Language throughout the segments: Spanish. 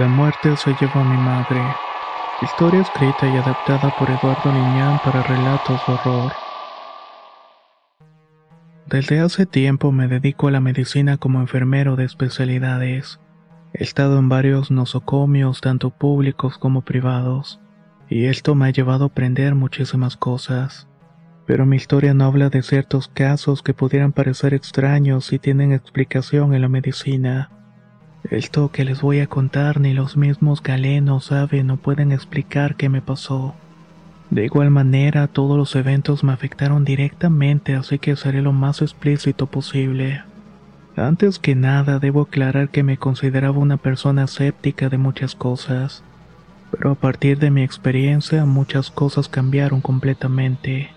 La muerte se llevó a mi madre. Historia escrita y adaptada por Eduardo Liñán para relatos de horror. Desde hace tiempo me dedico a la medicina como enfermero de especialidades. He estado en varios nosocomios, tanto públicos como privados, y esto me ha llevado a aprender muchísimas cosas. Pero mi historia no habla de ciertos casos que pudieran parecer extraños y tienen explicación en la medicina. Esto que les voy a contar ni los mismos galenos saben o pueden explicar qué me pasó. De igual manera, todos los eventos me afectaron directamente, así que seré lo más explícito posible. Antes que nada, debo aclarar que me consideraba una persona escéptica de muchas cosas, pero a partir de mi experiencia muchas cosas cambiaron completamente.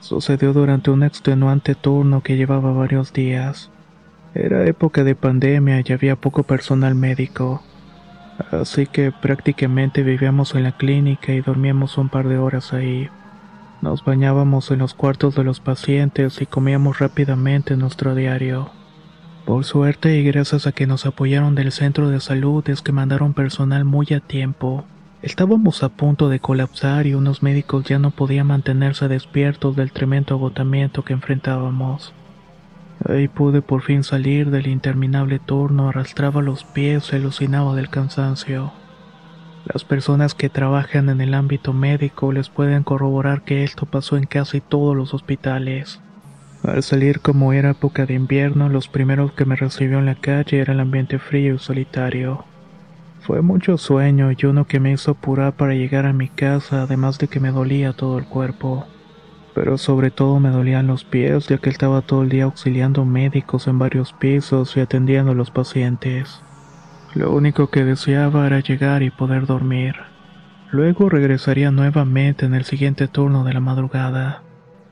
Sucedió durante un extenuante turno que llevaba varios días. Era época de pandemia y había poco personal médico, así que prácticamente vivíamos en la clínica y dormíamos un par de horas ahí. Nos bañábamos en los cuartos de los pacientes y comíamos rápidamente nuestro diario. Por suerte y gracias a que nos apoyaron del centro de salud es que mandaron personal muy a tiempo. Estábamos a punto de colapsar y unos médicos ya no podían mantenerse despiertos del tremendo agotamiento que enfrentábamos. Ahí pude por fin salir del interminable turno, arrastraba los pies y alucinaba del cansancio. Las personas que trabajan en el ámbito médico les pueden corroborar que esto pasó en casi todos los hospitales. Al salir como era época de invierno, los primeros que me recibió en la calle era el ambiente frío y solitario. Fue mucho sueño y uno que me hizo apurar para llegar a mi casa, además de que me dolía todo el cuerpo pero sobre todo me dolían los pies ya que estaba todo el día auxiliando médicos en varios pisos y atendiendo a los pacientes. Lo único que deseaba era llegar y poder dormir. Luego regresaría nuevamente en el siguiente turno de la madrugada.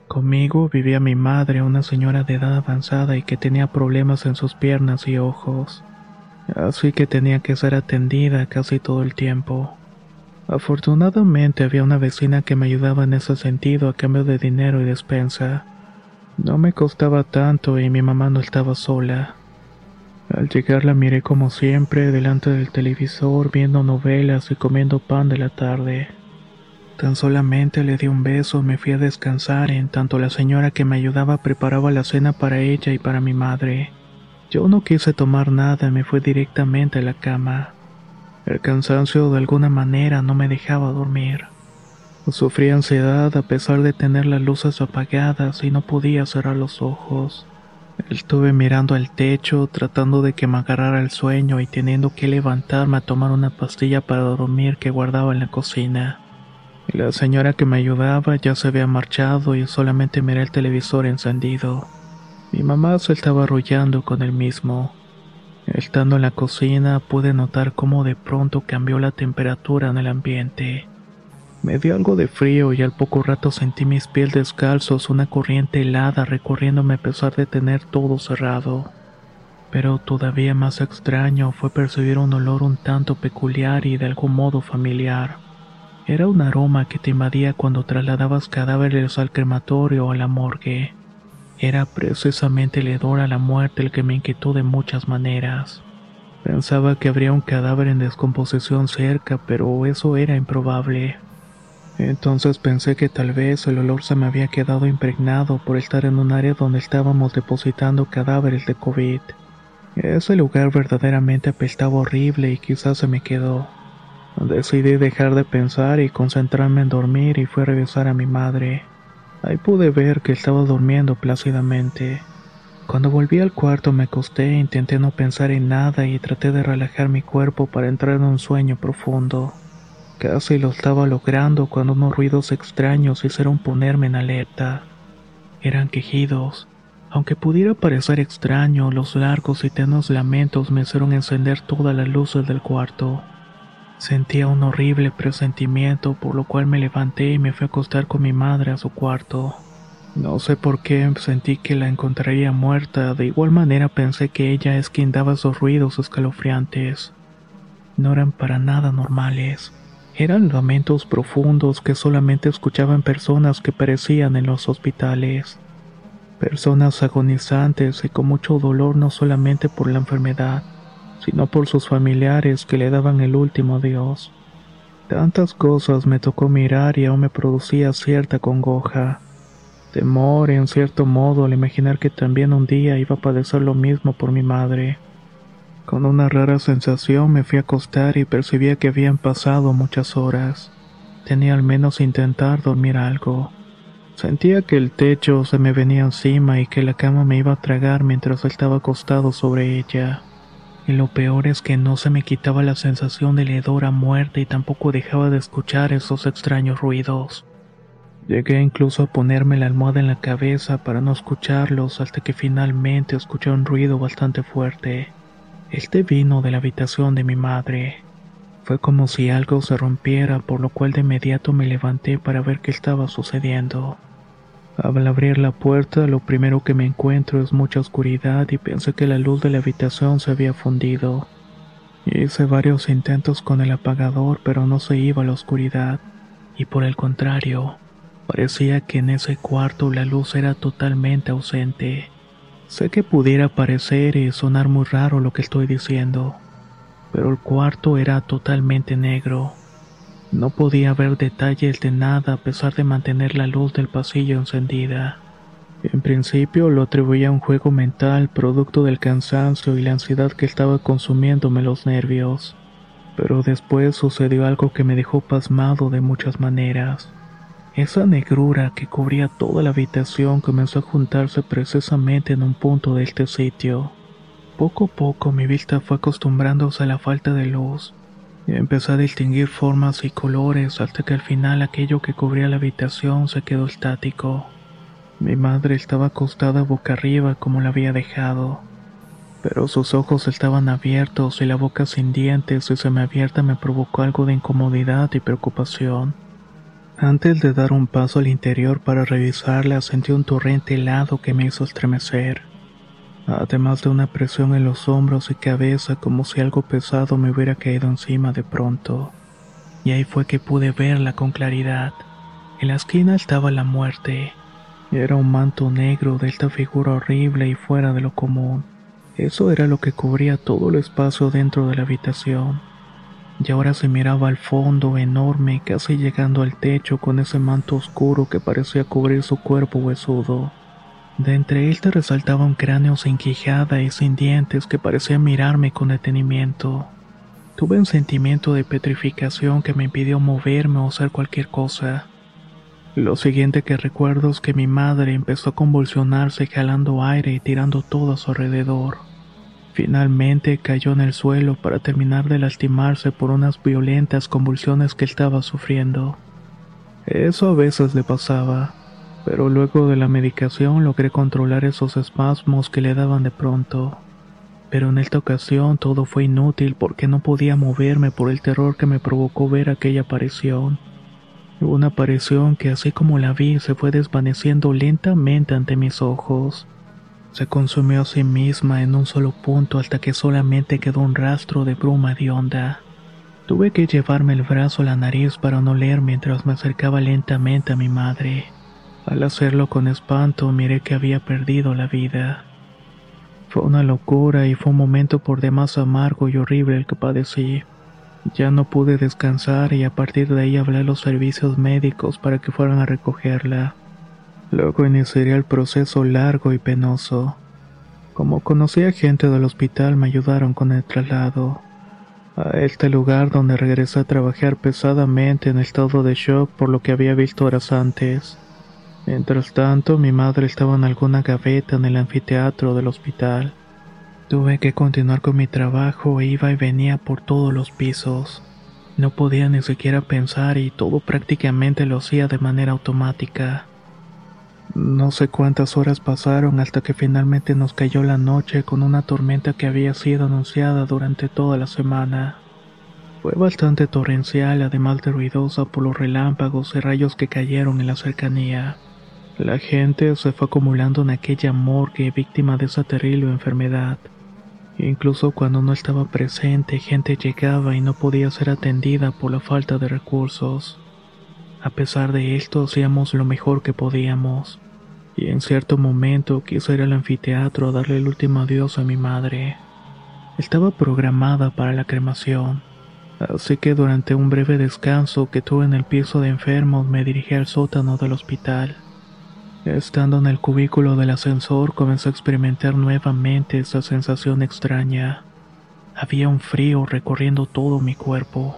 Conmigo vivía mi madre, una señora de edad avanzada y que tenía problemas en sus piernas y ojos. Así que tenía que ser atendida casi todo el tiempo. Afortunadamente había una vecina que me ayudaba en ese sentido a cambio de dinero y despensa. No me costaba tanto y mi mamá no estaba sola. Al llegar la miré como siempre delante del televisor viendo novelas y comiendo pan de la tarde. Tan solamente le di un beso y me fui a descansar en tanto la señora que me ayudaba preparaba la cena para ella y para mi madre. Yo no quise tomar nada y me fui directamente a la cama. El cansancio de alguna manera no me dejaba dormir. Sufrí ansiedad a pesar de tener las luces apagadas y no podía cerrar los ojos. Estuve mirando al techo tratando de que me agarrara el sueño y teniendo que levantarme a tomar una pastilla para dormir que guardaba en la cocina. La señora que me ayudaba ya se había marchado y solamente miré el televisor encendido. Mi mamá se estaba arrollando con el mismo. Estando en la cocina pude notar cómo de pronto cambió la temperatura en el ambiente. Me dio algo de frío y al poco rato sentí mis pies descalzos una corriente helada recorriéndome a pesar de tener todo cerrado. Pero todavía más extraño fue percibir un olor un tanto peculiar y de algún modo familiar. Era un aroma que te invadía cuando trasladabas cadáveres al crematorio o a la morgue. Era precisamente el hedor a la muerte el que me inquietó de muchas maneras. Pensaba que habría un cadáver en descomposición cerca, pero eso era improbable. Entonces pensé que tal vez el olor se me había quedado impregnado por estar en un área donde estábamos depositando cadáveres de COVID. Ese lugar verdaderamente apestaba horrible y quizás se me quedó. Decidí dejar de pensar y concentrarme en dormir y fui a revisar a mi madre. Ahí pude ver que estaba durmiendo plácidamente. Cuando volví al cuarto me acosté, intenté no pensar en nada y traté de relajar mi cuerpo para entrar en un sueño profundo. Casi lo estaba logrando cuando unos ruidos extraños hicieron ponerme en alerta. Eran quejidos. Aunque pudiera parecer extraño, los largos y tenues lamentos me hicieron encender todas las luces del cuarto. Sentía un horrible presentimiento, por lo cual me levanté y me fui a acostar con mi madre a su cuarto. No sé por qué sentí que la encontraría muerta, de igual manera pensé que ella es quien daba esos ruidos escalofriantes. No eran para nada normales. Eran lamentos profundos que solamente escuchaban personas que perecían en los hospitales. Personas agonizantes y con mucho dolor no solamente por la enfermedad, sino por sus familiares que le daban el último adiós. Tantas cosas me tocó mirar y aún me producía cierta congoja. Temor en cierto modo al imaginar que también un día iba a padecer lo mismo por mi madre. Con una rara sensación me fui a acostar y percibía que habían pasado muchas horas. Tenía al menos intentar dormir algo. Sentía que el techo se me venía encima y que la cama me iba a tragar mientras estaba acostado sobre ella. Y lo peor es que no se me quitaba la sensación de hedor a muerte y tampoco dejaba de escuchar esos extraños ruidos. Llegué incluso a ponerme la almohada en la cabeza para no escucharlos hasta que finalmente escuché un ruido bastante fuerte. Este vino de la habitación de mi madre. Fue como si algo se rompiera, por lo cual de inmediato me levanté para ver qué estaba sucediendo. Al abrir la puerta, lo primero que me encuentro es mucha oscuridad y pensé que la luz de la habitación se había fundido. Hice varios intentos con el apagador, pero no se iba la oscuridad, y por el contrario, Parecía que en ese cuarto la luz era totalmente ausente. Sé que pudiera parecer y sonar muy raro lo que estoy diciendo, pero el cuarto era totalmente negro. No podía ver detalles de nada a pesar de mantener la luz del pasillo encendida. En principio lo atribuía a un juego mental producto del cansancio y la ansiedad que estaba consumiéndome los nervios. Pero después sucedió algo que me dejó pasmado de muchas maneras. Esa negrura que cubría toda la habitación comenzó a juntarse precisamente en un punto de este sitio. Poco a poco mi vista fue acostumbrándose a la falta de luz. Empecé a distinguir formas y colores hasta que al final aquello que cubría la habitación se quedó estático. Mi madre estaba acostada boca arriba como la había dejado, pero sus ojos estaban abiertos y la boca sin dientes y semiabierta me provocó algo de incomodidad y preocupación. Antes de dar un paso al interior para revisarla, sentí un torrente helado que me hizo estremecer, además de una presión en los hombros y cabeza como si algo pesado me hubiera caído encima de pronto. Y ahí fue que pude verla con claridad. En la esquina estaba la muerte. Era un manto negro de esta figura horrible y fuera de lo común. Eso era lo que cubría todo el espacio dentro de la habitación y ahora se miraba al fondo enorme, casi llegando al techo con ese manto oscuro que parecía cubrir su cuerpo huesudo. De entre él te resaltaba un cráneo sin quijada y sin dientes que parecía mirarme con detenimiento. Tuve un sentimiento de petrificación que me impidió moverme o hacer cualquier cosa. Lo siguiente que recuerdo es que mi madre empezó a convulsionarse jalando aire y tirando todo a su alrededor. Finalmente cayó en el suelo para terminar de lastimarse por unas violentas convulsiones que estaba sufriendo. Eso a veces le pasaba, pero luego de la medicación logré controlar esos espasmos que le daban de pronto. Pero en esta ocasión todo fue inútil porque no podía moverme por el terror que me provocó ver aquella aparición. Una aparición que así como la vi se fue desvaneciendo lentamente ante mis ojos. Se consumió a sí misma en un solo punto hasta que solamente quedó un rastro de bruma de onda. Tuve que llevarme el brazo a la nariz para no leer mientras me acercaba lentamente a mi madre. Al hacerlo con espanto miré que había perdido la vida. Fue una locura y fue un momento por demás amargo y horrible el que padecí. Ya no pude descansar y a partir de ahí hablé a los servicios médicos para que fueran a recogerla. Luego iniciaría el proceso largo y penoso. Como conocía gente del hospital me ayudaron con el traslado a este lugar donde regresé a trabajar pesadamente en estado de shock por lo que había visto horas antes. Mientras tanto, mi madre estaba en alguna gaveta en el anfiteatro del hospital. Tuve que continuar con mi trabajo e iba y venía por todos los pisos. No podía ni siquiera pensar y todo prácticamente lo hacía de manera automática. No sé cuántas horas pasaron hasta que finalmente nos cayó la noche con una tormenta que había sido anunciada durante toda la semana. Fue bastante torrencial, además de ruidosa por los relámpagos y rayos que cayeron en la cercanía. La gente se fue acumulando en aquella morgue víctima de esa terrible enfermedad. Incluso cuando no estaba presente, gente llegaba y no podía ser atendida por la falta de recursos. A pesar de esto, hacíamos lo mejor que podíamos y en cierto momento quise ir al anfiteatro a darle el último adiós a mi madre. Estaba programada para la cremación, así que durante un breve descanso que tuve en el piso de enfermos me dirigí al sótano del hospital. Estando en el cubículo del ascensor comencé a experimentar nuevamente esa sensación extraña. Había un frío recorriendo todo mi cuerpo.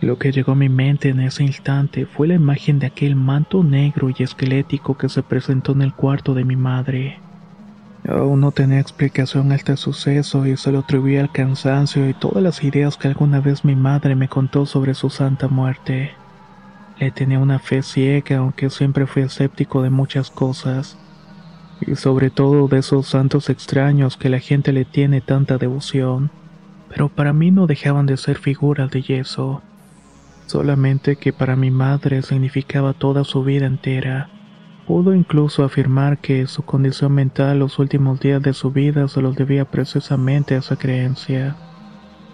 Lo que llegó a mi mente en ese instante fue la imagen de aquel manto negro y esquelético que se presentó en el cuarto de mi madre. Aún no tenía explicación a este suceso y se lo atribuía al cansancio y todas las ideas que alguna vez mi madre me contó sobre su santa muerte. Le tenía una fe ciega, aunque siempre fui escéptico de muchas cosas, y sobre todo de esos santos extraños que la gente le tiene tanta devoción, pero para mí no dejaban de ser figuras de yeso solamente que para mi madre significaba toda su vida entera. Pudo incluso afirmar que su condición mental los últimos días de su vida se los debía precisamente a esa creencia.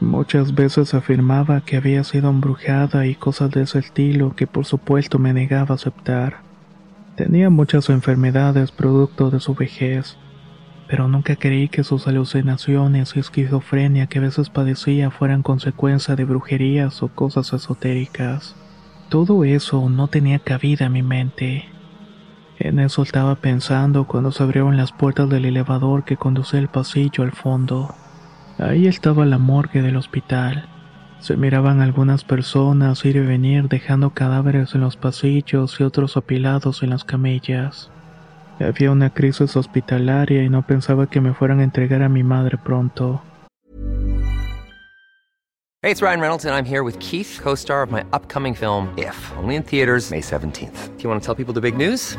Muchas veces afirmaba que había sido embrujada y cosas de ese estilo que por supuesto me negaba a aceptar. Tenía muchas enfermedades producto de su vejez, pero nunca creí que sus alucinaciones y esquizofrenia que a veces padecía fueran consecuencia de brujerías o cosas esotéricas. Todo eso no tenía cabida en mi mente. En eso estaba pensando cuando se abrieron las puertas del elevador que conducía el pasillo al fondo. Ahí estaba la morgue del hospital. Se miraban algunas personas ir y venir dejando cadáveres en los pasillos y otros apilados en las camillas. Había una crisis hospitalaria y no pensaba que me fueran a entregar a mi madre pronto. Hey, it's Ryan Reynolds and I'm here with Keith, co-star of my upcoming film If, only in theaters May 17th. Do you want to tell people the big news?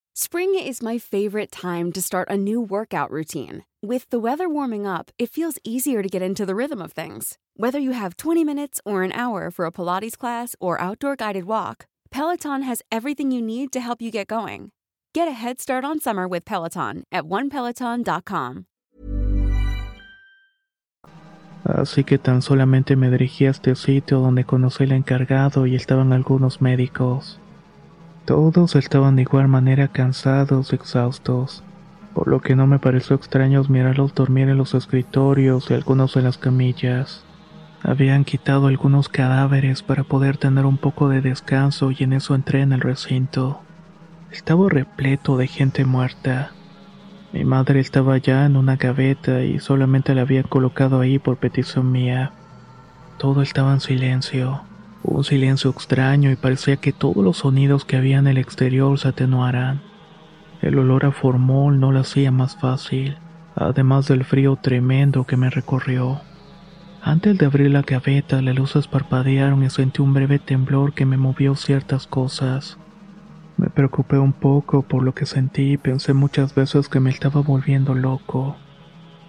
Spring is my favorite time to start a new workout routine. With the weather warming up, it feels easier to get into the rhythm of things. Whether you have 20 minutes or an hour for a Pilates class or outdoor guided walk, Peloton has everything you need to help you get going. Get a head start on summer with Peloton at onepeloton.com. Así que tan solamente me dirigí a este sitio donde conocí al encargado y estaban algunos médicos. Todos estaban de igual manera cansados exhaustos, por lo que no me pareció extraño mirarlos dormir en los escritorios y algunos en las camillas. Habían quitado algunos cadáveres para poder tener un poco de descanso y en eso entré en el recinto. Estaba repleto de gente muerta. Mi madre estaba ya en una gaveta y solamente la habían colocado ahí por petición mía. Todo estaba en silencio, un silencio extraño y parecía que todos los sonidos que había en el exterior se atenuaran. El olor a formol no lo hacía más fácil, además del frío tremendo que me recorrió. Antes de abrir la gaveta, las luces parpadearon y sentí un breve temblor que me movió ciertas cosas. Me preocupé un poco por lo que sentí y pensé muchas veces que me estaba volviendo loco.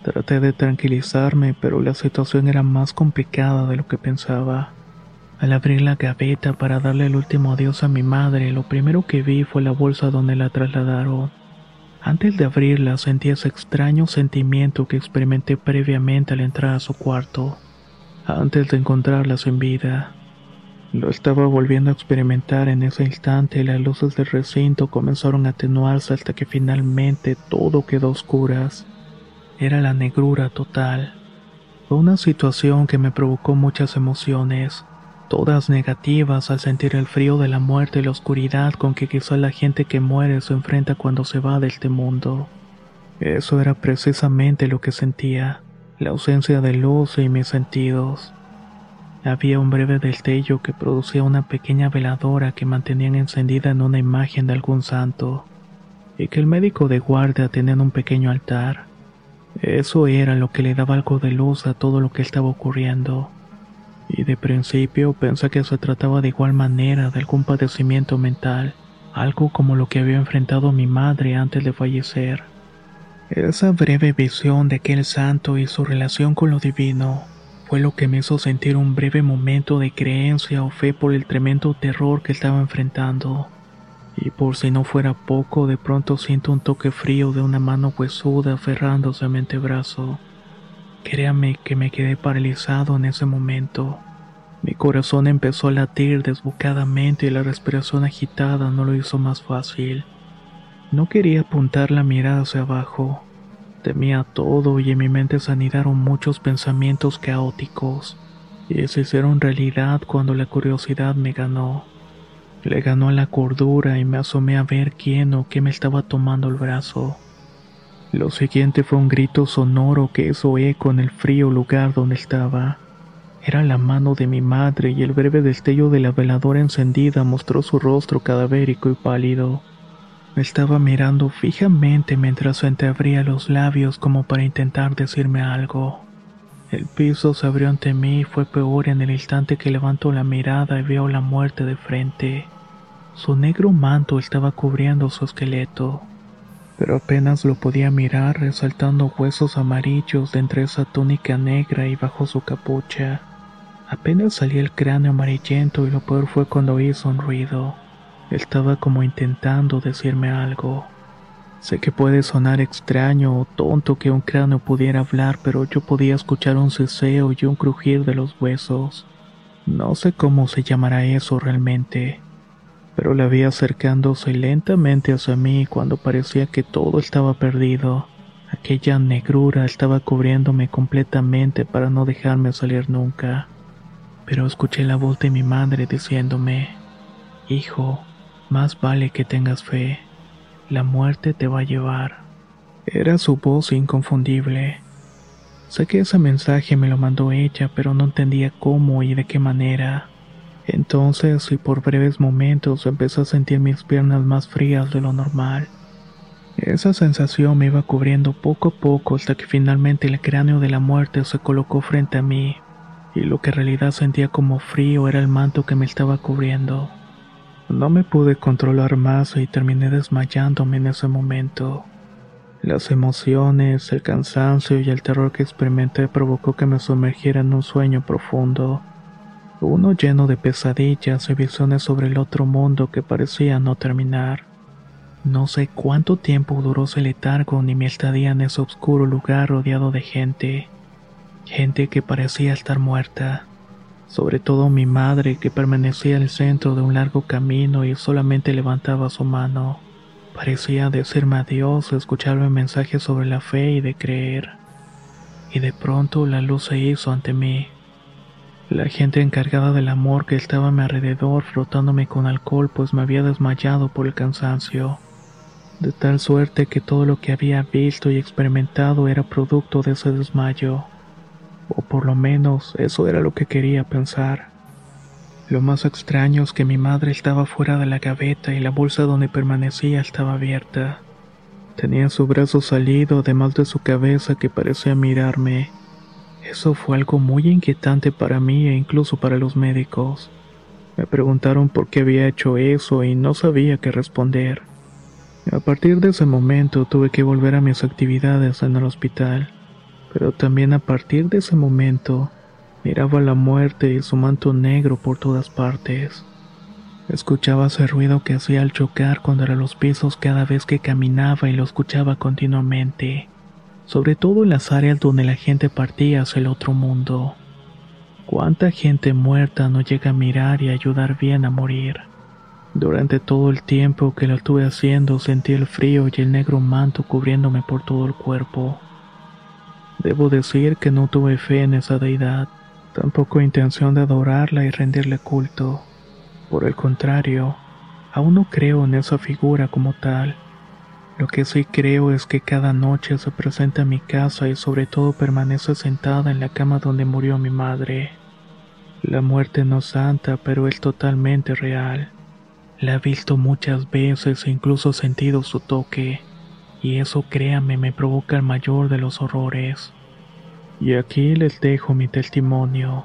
Traté de tranquilizarme, pero la situación era más complicada de lo que pensaba. Al abrir la gaveta para darle el último adiós a mi madre, lo primero que vi fue la bolsa donde la trasladaron. Antes de abrirla sentí ese extraño sentimiento que experimenté previamente al entrar a su cuarto, antes de encontrarla sin vida. Lo estaba volviendo a experimentar en ese instante y las luces del recinto comenzaron a atenuarse hasta que finalmente todo quedó a oscuras. Era la negrura total. Fue una situación que me provocó muchas emociones, todas negativas al sentir el frío de la muerte y la oscuridad con que quizá la gente que muere se enfrenta cuando se va de este mundo. Eso era precisamente lo que sentía, la ausencia de luz y mis sentidos. Había un breve destello que producía una pequeña veladora que mantenían encendida en una imagen de algún santo, y que el médico de guardia tenía en un pequeño altar. Eso era lo que le daba algo de luz a todo lo que estaba ocurriendo. Y de principio pensé que se trataba de igual manera de algún padecimiento mental, algo como lo que había enfrentado mi madre antes de fallecer. Esa breve visión de aquel santo y su relación con lo divino fue lo que me hizo sentir un breve momento de creencia o fe por el tremendo terror que estaba enfrentando. Y por si no fuera poco, de pronto siento un toque frío de una mano huesuda aferrándose a mi antebrazo. Créame que me quedé paralizado en ese momento. Mi corazón empezó a latir desbocadamente y la respiración agitada no lo hizo más fácil. No quería apuntar la mirada hacia abajo. Temía todo y en mi mente se anidaron muchos pensamientos caóticos, y se hicieron realidad cuando la curiosidad me ganó. Le ganó la cordura y me asomé a ver quién o qué me estaba tomando el brazo. Lo siguiente fue un grito sonoro que hizo eco en el frío lugar donde estaba. Era la mano de mi madre y el breve destello de la veladora encendida mostró su rostro cadavérico y pálido. Estaba mirando fijamente mientras entreabría los labios como para intentar decirme algo. El piso se abrió ante mí y fue peor en el instante que levanto la mirada y veo la muerte de frente. Su negro manto estaba cubriendo su esqueleto, pero apenas lo podía mirar resaltando huesos amarillos de entre esa túnica negra y bajo su capucha. Apenas salía el cráneo amarillento y lo peor fue cuando hizo un ruido. Estaba como intentando decirme algo. Sé que puede sonar extraño o tonto que un cráneo pudiera hablar, pero yo podía escuchar un ceseo y un crujir de los huesos. No sé cómo se llamará eso realmente, pero la vi acercándose lentamente hacia mí cuando parecía que todo estaba perdido. Aquella negrura estaba cubriéndome completamente para no dejarme salir nunca. Pero escuché la voz de mi madre diciéndome, Hijo, más vale que tengas fe. La muerte te va a llevar. Era su voz inconfundible. Sé que ese mensaje me lo mandó ella, pero no entendía cómo y de qué manera. Entonces, y por breves momentos, empecé a sentir mis piernas más frías de lo normal. Esa sensación me iba cubriendo poco a poco hasta que finalmente el cráneo de la muerte se colocó frente a mí, y lo que en realidad sentía como frío era el manto que me estaba cubriendo. No me pude controlar más y terminé desmayándome en ese momento. Las emociones, el cansancio y el terror que experimenté provocó que me sumergiera en un sueño profundo, uno lleno de pesadillas y visiones sobre el otro mundo que parecía no terminar. No sé cuánto tiempo duró ese letargo ni mi estadía en ese oscuro lugar rodeado de gente, gente que parecía estar muerta sobre todo mi madre que permanecía al centro de un largo camino y solamente levantaba su mano. Parecía decirme adiós, escucharme mensajes sobre la fe y de creer. Y de pronto la luz se hizo ante mí. La gente encargada del amor que estaba a mi alrededor frotándome con alcohol pues me había desmayado por el cansancio. De tal suerte que todo lo que había visto y experimentado era producto de ese desmayo o por lo menos eso era lo que quería pensar. Lo más extraño es que mi madre estaba fuera de la gaveta y la bolsa donde permanecía estaba abierta. Tenía su brazo salido además de su cabeza que parecía mirarme. Eso fue algo muy inquietante para mí e incluso para los médicos. Me preguntaron por qué había hecho eso y no sabía qué responder. A partir de ese momento tuve que volver a mis actividades en el hospital pero también a partir de ese momento Miraba la muerte y su manto negro por todas partes. Escuchaba ese ruido que hacía al chocar contra los pisos cada vez que caminaba y lo escuchaba continuamente, sobre todo en las áreas donde la gente partía hacia el otro mundo. ¿Cuánta gente muerta no llega a mirar y ayudar bien a morir? Durante todo el tiempo que lo estuve haciendo sentí el frío y el negro manto cubriéndome por todo el cuerpo. Debo decir que no tuve fe en esa deidad, tampoco intención de adorarla y rendirle culto. Por el contrario, aún no creo en esa figura como tal. Lo que sí creo es que cada noche se presenta en mi casa y sobre todo permanece sentada en la cama donde murió mi madre. La muerte no es santa, pero es totalmente real. La he visto muchas veces e incluso sentido su toque, y eso créame me provoca el mayor de los horrores. Y aquí les dejo mi testimonio.